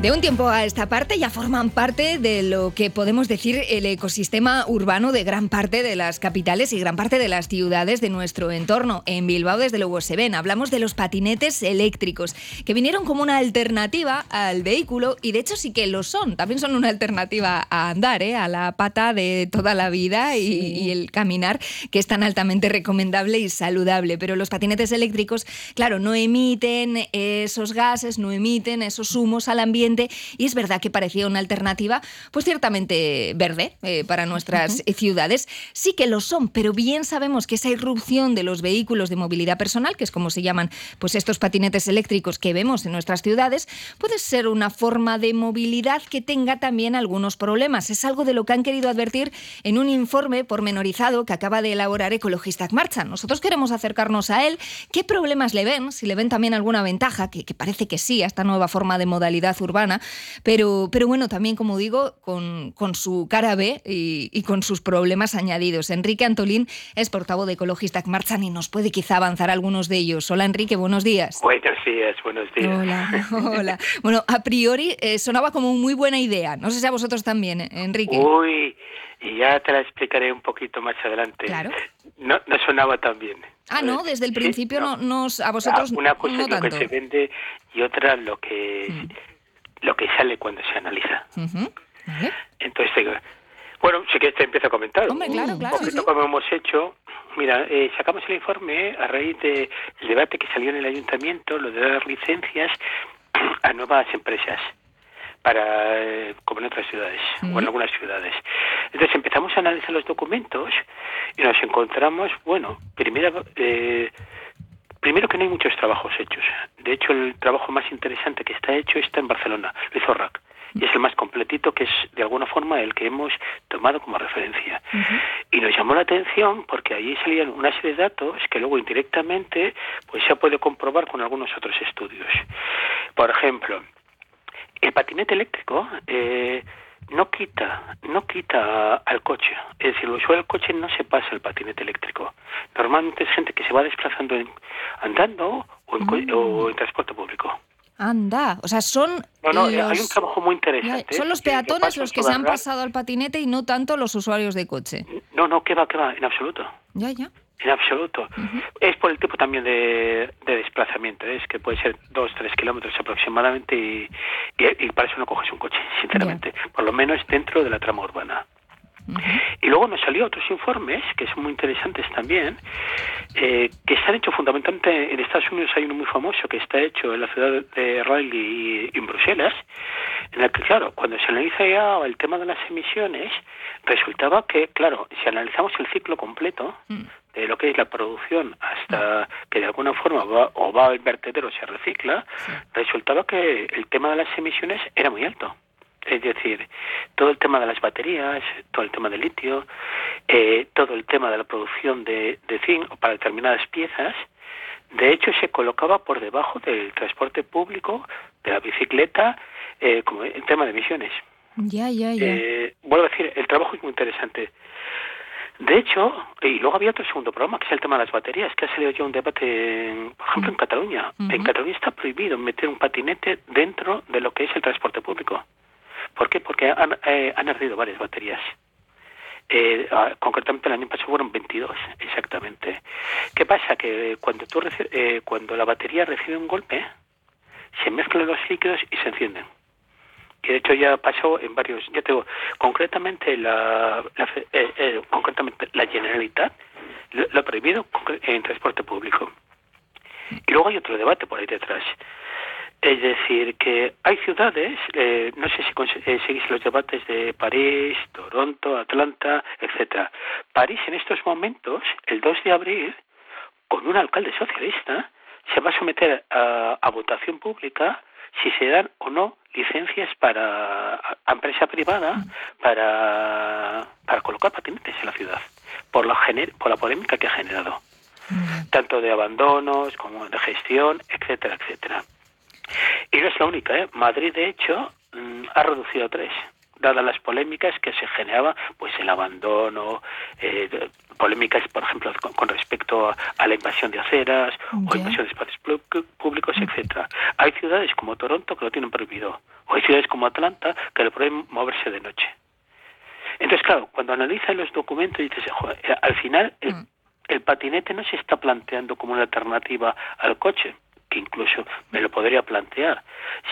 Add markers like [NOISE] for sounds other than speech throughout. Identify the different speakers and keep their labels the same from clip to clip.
Speaker 1: De un tiempo a esta parte ya forman parte de lo que podemos decir el ecosistema urbano de gran parte de las capitales y gran parte de las ciudades de nuestro entorno. En Bilbao, desde luego, se ven. Hablamos de los patinetes eléctricos, que vinieron como una alternativa al vehículo y de hecho sí que lo son. También son una alternativa a andar, ¿eh? a la pata de toda la vida y, y el caminar, que es tan altamente recomendable y saludable. Pero los patinetes eléctricos, claro, no emiten esos gases, no emiten esos humos al ambiente y es verdad que parecía una alternativa, pues ciertamente verde eh, para nuestras ciudades. Sí que lo son, pero bien sabemos que esa irrupción de los vehículos de movilidad personal, que es como se llaman pues estos patinetes eléctricos que vemos en nuestras ciudades, puede ser una forma de movilidad que tenga también algunos problemas. Es algo de lo que han querido advertir en un informe pormenorizado que acaba de elaborar Ecologistas Marcha. Nosotros queremos acercarnos a él. ¿Qué problemas le ven? Si le ven también alguna ventaja, que, que parece que sí, a esta nueva forma de modalidad urbana pero, pero bueno, también, como digo, con, con su cara B y, con sus problemas añadidos. Enrique Antolín es portavoz de Ecologistas Marchan y nos puede quizá avanzar algunos de ellos. Hola, Enrique, buenos días.
Speaker 2: Buenos días, buenos días.
Speaker 1: Hola, [LAUGHS] hola. Bueno, a priori eh, sonaba como muy buena idea. No sé si a vosotros también, eh, Enrique.
Speaker 2: Uy, y ya te la explicaré un poquito más adelante.
Speaker 1: Claro.
Speaker 2: No, no sonaba tan bien.
Speaker 1: Ah, no, desde el principio no. nos, a vosotros
Speaker 2: Una cosa
Speaker 1: no
Speaker 2: es lo
Speaker 1: tanto.
Speaker 2: que se vende y otra lo que
Speaker 1: Mm.
Speaker 2: Lo que sale cuando se analiza.
Speaker 1: Ujú, vale.
Speaker 2: Entonces, bueno, sí que te empiezo a comentar.
Speaker 1: Hombre, claro, claro, sí, sí.
Speaker 2: como hemos hecho. Mira, eh, sacamos el informe a raíz del debate que salió en el ayuntamiento, lo de dar licencias [CLEARS THROAT] a nuevas empresas para eh, como en otras ciudades o
Speaker 1: Ujú.
Speaker 2: en algunas ciudades. Entonces empezamos a analizar los documentos y nos encontramos, bueno, primero, eh, primero que no hay muchos trabajos hechos. De hecho, el trabajo más interesante que está hecho está en Barcelona, lo hizo RAC. Y es el más completito, que es de alguna forma el que hemos tomado como referencia. Y nos llamó la atención porque allí salían una serie de datos que luego indirectamente pues se puede comprobar con algunos otros estudios. Por ejemplo, el patinete eléctrico eh, no quita no quita al coche. Es decir, el usuario del coche no se pasa al patinete eléctrico. Normalmente es gente que se va desplazando en- andando o en, o en transporte público.
Speaker 1: Anda, o sea, son
Speaker 2: No, no, eh,
Speaker 1: los...
Speaker 2: hay un trabajo muy interesante.
Speaker 1: Son los
Speaker 2: que
Speaker 1: peatones los que se han pasado al patinete y no tanto los usuarios de coche.
Speaker 2: No, no, que va, que va, en absoluto.
Speaker 1: Ya, ya.
Speaker 2: En absoluto. Es por el tipo también de, de desplazamiento, ¿eh? es que puede ser dos, tres kilómetros aproximadamente y, y- y para eso no coges un coche, [LAUGHS] sinceramente. Por lo menos dentro de la trama urbana. Y luego nos salió otros informes que son muy interesantes también, eh, que están hechos fundamentalmente en Estados Unidos. Hay uno muy famoso que está hecho en la ciudad de Raleigh y en Bruselas, en el que, claro, cuando se analiza ya el tema de las emisiones, resultaba que, claro, si analizamos el ciclo completo de lo que es la producción hasta que de alguna forma va, o va al vertedero o se recicla, resultaba que el tema de las emisiones era muy alto. Es decir, todo el tema de las baterías, todo el tema del litio, eh, todo el tema de la producción de, de zinc para determinadas piezas, de hecho se colocaba por debajo del transporte público, de la bicicleta, eh, como el tema de emisiones.
Speaker 1: Ya, ya, ya.
Speaker 2: Eh, vuelvo a decir, el trabajo es muy interesante. De hecho, y luego había otro segundo programa, que es el tema de las baterías, que ha salido ya un debate, en- por ejemplo, en Cataluña. En Cataluña está prohibido meter un patinete dentro de lo que es el transporte público. ¿Por qué? Porque han, eh, han ardido varias baterías. Eh, ah, concretamente el año pasado fueron 22, exactamente. ¿Qué pasa? Que cuando, tú eh, cuando la batería recibe un golpe, se mezclan los líquidos y se encienden que de hecho ya pasó en varios, ya te digo, concretamente la, eh, eh, concretamente la Generalitat lo, ha prohibido en transporte público. Y luego hay otro debate por ahí detrás. Es decir, que hay ciudades, eh, no sé si eh, seguís los debates de París, Toronto, Atlanta, etcétera. París en estos momentos, el 2 de abril, con un alcalde socialista, se va a someter a, a votación pública si se dan o no licencias para a, empresa privada para, para colocar patinetes en la ciudad por la gener- por la polémica que ha generado. Tanto de abandonos como de gestión etcétera etcétera. Y no es la única ¿eh? Madrid de hecho mm, ha reducido a tres dadas las polémicas que se generaba pues el abandono eh, polémicas, por ejemplo, con, respecto a, la invasión de aceras o invasión de espacios públicos, etcétera. Hay ciudades como Toronto que lo tienen prohibido, o hay ciudades como Atlanta que lo prohíben moverse de noche. Entonces, claro, cuando analizas los documentos dices, eh, al final mm. el patinete no se está planteando como una alternativa al coche, que incluso me lo podría plantear,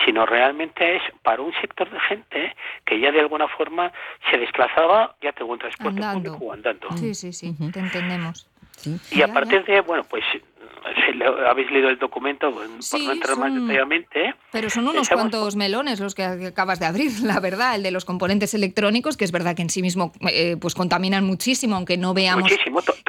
Speaker 2: sino realmente es para un sector de gente que ya de alguna forma se desplazaba, ya tengo un transporte público o andando.
Speaker 1: Sí, sí, sí, te entendemos.
Speaker 2: Y a partir de, bueno, pues habéis leído el documento, por no entrar más detalladamente.
Speaker 1: Pero son unos cuantos melones los que acabas de abrir, [LAUGHS] la verdad, el de los componentes electrónicos, que es verdad que en sí mismo eh, pues contaminan muchísimo, aunque no veamos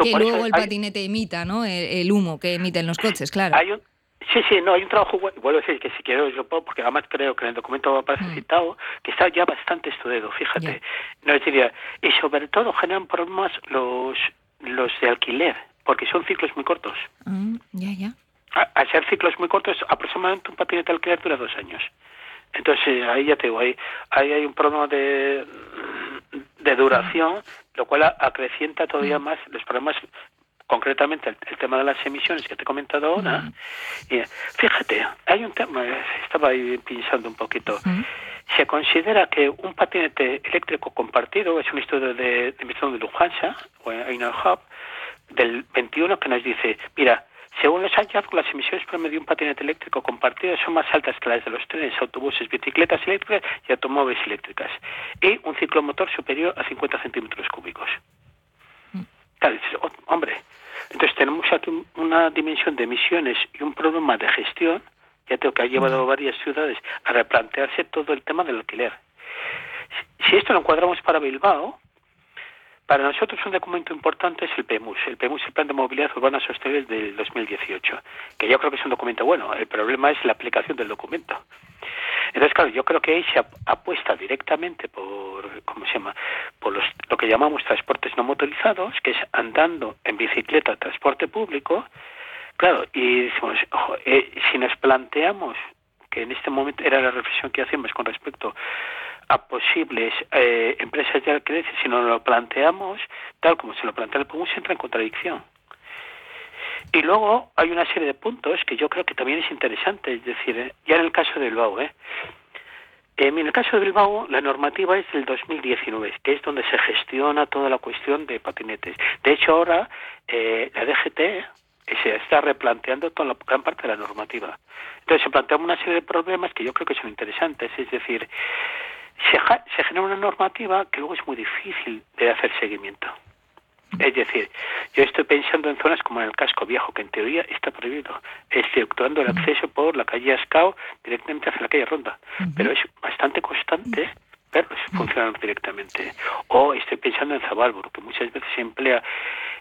Speaker 1: que luego el patinete emita, ¿no? El, humo que emiten los coches, claro.
Speaker 2: Hay un, Sí, sí, no, hay un trabajo, vuelvo a decir que si quiero yo puedo, porque además creo que en el documento aparece mm. citado, que está ya bastante estudiado, fíjate. No diría, y sobre todo generan problemas los, los de alquiler, porque son ciclos muy cortos.
Speaker 1: Mm, ya, ya.
Speaker 2: Al ser ciclos muy cortos, aproximadamente un patinete de alquiler dura dos años. Entonces, ahí ya te digo, ahí, ahí hay un problema de, de duración, lo cual acrecienta todavía mm. más los problemas concretamente el, tema de las emisiones que te he comentado ahora. y, fíjate, hay un tema, estaba ahí pensando un poquito. Se considera que un patinete eléctrico compartido, es un estudio de, de de Lufthansa, o Hub, del 21, que nos dice, mira, según los hallazgos, las emisiones promedio de un patinete eléctrico compartido son más altas que las de los trenes, autobuses, bicicletas eléctricas y automóviles eléctricas, y un ciclomotor superior a 50 centímetros cúbicos. Claro, oh, hombre, entonces tenemos aquí una dimensión de emisiones y un problema de gestión, ya tengo que ha llevado a varias ciudades a replantearse todo el tema del alquiler. Si esto lo encuadramos para Bilbao, para nosotros un documento importante es el PEMUS. El PEMUS el Plan de Movilidad Urbana Sostenible del 2018, que yo creo que es un documento bueno. El problema es la aplicación del documento. Entonces, claro, yo creo que ahí se apuesta directamente por, ¿cómo se llama? Por los, lo que llamamos transportes no motorizados, que es andando en bicicleta, transporte público. Claro, y decimos, eh, si nos planteamos que en este momento era la reflexión que hacemos con respecto a posibles eh, empresas de alquiler, si no lo planteamos tal como se lo plantea el PUMUS, entra en contradicción. Y luego hay una serie de puntos que yo creo que también es interesante, es decir, eh, ya en el caso de Bilbao, ¿eh? En el caso de Bilbao, la normativa es del 2019, que es donde se gestiona toda la cuestión de patinetes. De hecho, ahora eh, la DGT se está replanteando toda la gran parte de la normativa. Entonces se plantean una serie de problemas que yo creo que son interesantes, es decir, se, se genera una normativa que luego es muy difícil de hacer seguimiento. Es decir, yo estoy pensando en zonas como en el casco viejo, que en teoría está prohibido, exceptuando el acceso por la calle Ascao directamente hacia la calle Ronda. Pero es bastante constante verlos funcionar directamente. O estoy pensando en Zabalburu, que muchas veces se emplea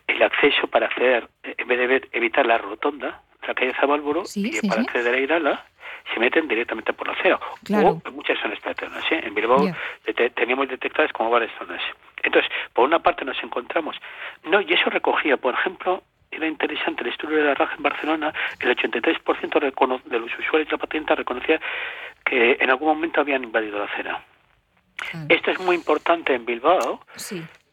Speaker 2: el acceso para acceder, en vez de evitar la rotonda de la calle Zabalburu, y para acceder a Irala, se meten directamente por la acera. O en muchas zonas externas. ¿eh? En Bilbao teníamos detectadas como varias zonas. Entonces, por una parte nos encontramos, no, y eso recogía, por ejemplo, era interesante el estudio de la RAJ en Barcelona, el 83% de los usuarios de la patente reconocía que en algún momento habían invadido la acera. Esto es muy importante en Bilbao,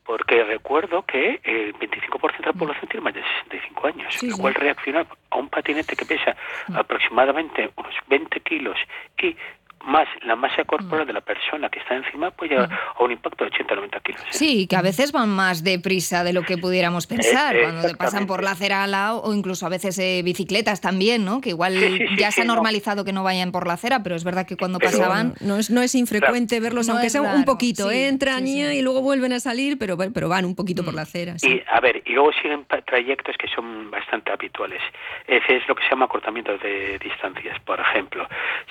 Speaker 2: porque recuerdo que el 25% de la población tiene más de 65 años, lo cual reaccionar a un patinete que pesa mm. aproximadamente unos 20 kilos y más la masa corporal mm. de la persona que está encima puede llegar mm. a un impacto de 80-90 kilos. ¿eh?
Speaker 1: Sí, que a veces van más deprisa de lo que pudiéramos pensar, cuando te pasan por la acera al lado, o incluso a veces eh, bicicletas también, ¿no? Que igual ya se ha normalizado que no vayan por la acera, pero es verdad que cuando pasaban... No es, no es infrecuente verlos, aunque sea un poquito, ¿eh? entran y luego vuelven a salir, pero, pero van un poquito por la acera.
Speaker 2: Y, a ver, y luego siguen trayectos que son bastante habituales. Ese es lo que se llama acortamiento de distancias, por ejemplo.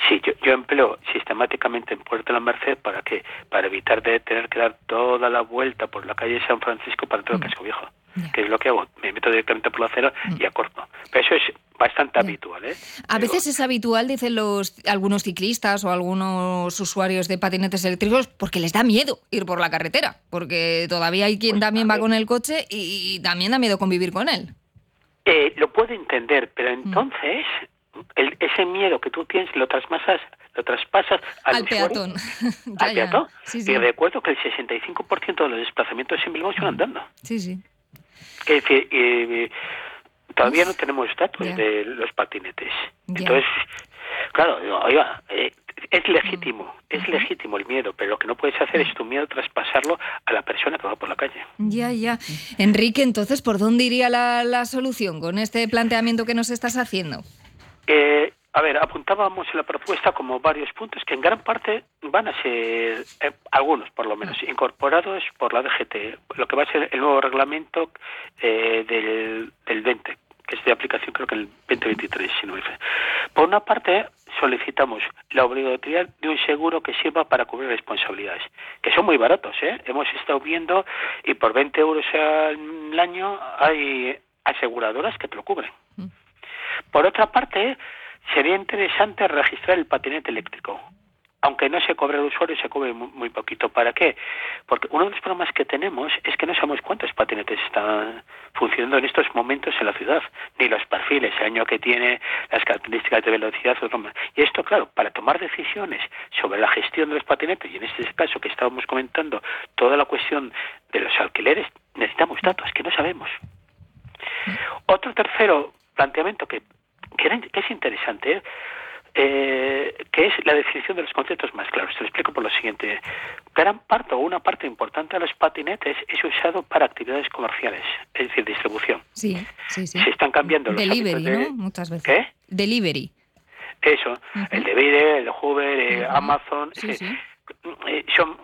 Speaker 2: Si yo, yo empleo sistemáticamente en Puerto de la Merced para que para evitar de tener que dar toda la vuelta por la calle San Francisco para entrar al casco viejo que es lo que hago. Me meto directamente por la acera mm. y acorto. Pero eso es bastante habitual ¿eh?
Speaker 1: a veces es habitual dicen los algunos ciclistas o algunos usuarios de patinetes eléctricos porque les da miedo ir por la carretera porque todavía hay quien pues, también va con el coche y también da miedo convivir con él.
Speaker 2: Eh, lo puedo entender pero mm. entonces ese miedo que tú tienes lo trasmasas lo traspasas
Speaker 1: al, peatón.
Speaker 2: al peatón. [LAUGHS] Y recuerdo que el 65% de los desplazamientos en Bilbao son andando.
Speaker 1: Sí, sí.
Speaker 2: Es decir, eh, todavía no tenemos datos de los patinetes. Entonces, claro, oiga, eh, es legítimo, es legítimo el miedo, pero lo que no puedes hacer es tu miedo traspasarlo a la persona que va por la calle.
Speaker 1: Ya, ya. Enrique, entonces, ¿por dónde iría la, la solución con este planteamiento que nos estás haciendo?
Speaker 2: Eh, a ver, apuntábamos en la propuesta como varios puntos que en gran parte van a ser, eh, algunos por lo menos, incorporados por la DGT, lo que va a ser el nuevo reglamento eh, del, del 20, que es de aplicación creo que el 2023, si no me Por una parte, solicitamos la obligatoriedad de un seguro que sirva para cubrir responsabilidades, que son muy baratos, ¿eh? Hemos estado viendo y por 20 euros al año hay aseguradoras que te lo cubren. Mm. Por otra parte, sería interesante registrar el patinete eléctrico. Aunque no se cobre el usuario, se cobre muy, poquito. ¿Para qué? Porque uno de los problemas que tenemos es que no sabemos cuántos patinetes están funcionando en estos momentos en la ciudad, ni los perfiles, el año que tiene, las características de velocidad. Y esto, claro, para tomar decisiones sobre la gestión de los patinetes, y en este caso que estábamos comentando, toda la cuestión de los alquileres, necesitamos datos que no sabemos. Otro tercero planteamiento que que, es interesante, eh, que es la definición de los conceptos más claros. Te lo explico por lo siguiente. Gran parte o una parte importante de los patinetes es usado para actividades comerciales, es decir, distribución.
Speaker 1: Sí, sí, sí.
Speaker 2: Se están cambiando
Speaker 1: los Delivery, ¿no? Muchas veces. ¿Qué? Delivery.
Speaker 2: Eso, el de el de Hoover, eh, Amazon. Eh, son,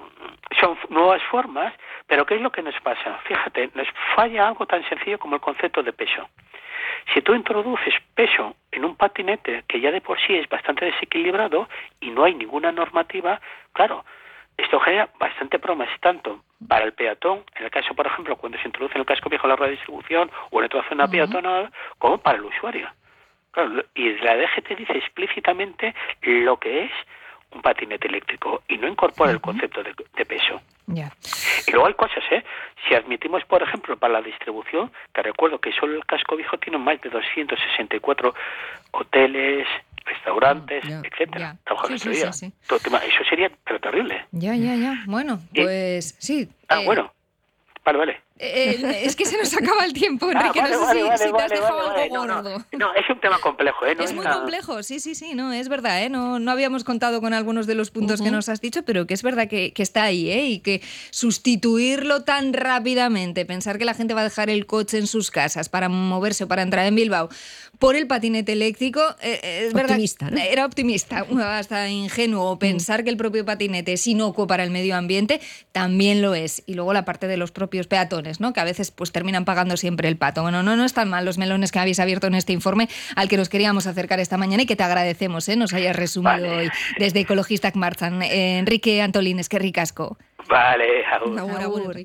Speaker 2: son nuevas formas, pero ¿qué es lo que nos pasa? Fíjate, nos falla algo tan sencillo como el concepto de peso. Si tú introduces peso en un patinete que ya de por sí es bastante desequilibrado y no hay ninguna normativa, claro, esto genera bastante problemas tanto para el peatón, en el caso, por ejemplo, cuando se introduce en el casco viejo la rueda de distribución o en otra zona peatonal, como para el usuario. Claro, y la DGT dice explícitamente lo que es un patinete eléctrico y no incorpora el concepto de, peso. Y luego hay cosas, ¿eh? Si admitimos, por ejemplo, para la distribución, que recuerdo que solo el casco viejo tiene más de 264 hoteles, restaurantes, etcétera. Eso sería pero terrible.
Speaker 1: Ya, ya, ya. Bueno, pues sí.
Speaker 2: Ah, eh, bueno. Vale, vale.
Speaker 1: Eh, es que se nos acaba el tiempo, [LAUGHS] ah, Enrique. no sé si, te has dejado algo gordo.
Speaker 2: No, es un tema complejo, ¿eh?
Speaker 1: es muy complejo, sí, sí, sí, no, es verdad, ¿eh? No, no habíamos contado con algunos de los puntos que nos has dicho, pero que es verdad que, que, está ahí, ¿eh? Y que sustituirlo tan rápidamente, pensar que la gente va a dejar el coche en sus casas para moverse o para entrar en Bilbao por el patinete eléctrico, eh, eh, es
Speaker 3: optimista,
Speaker 1: verdad, era optimista, [LAUGHS] hasta ingenuo. Mm. Pensar que el propio patinete es inocuo para el medio ambiente también lo es. Y luego la parte de los propios peatones, ¿no? que a veces pues, terminan pagando siempre el pato. Bueno, no, no están mal los melones que habéis abierto en este informe al que nos queríamos acercar esta mañana y que te agradecemos, ¿eh? nos hayas resumido hoy desde Ecologistas Marchan. Enrique Antolines, qué ricasco.
Speaker 2: Vale, agur.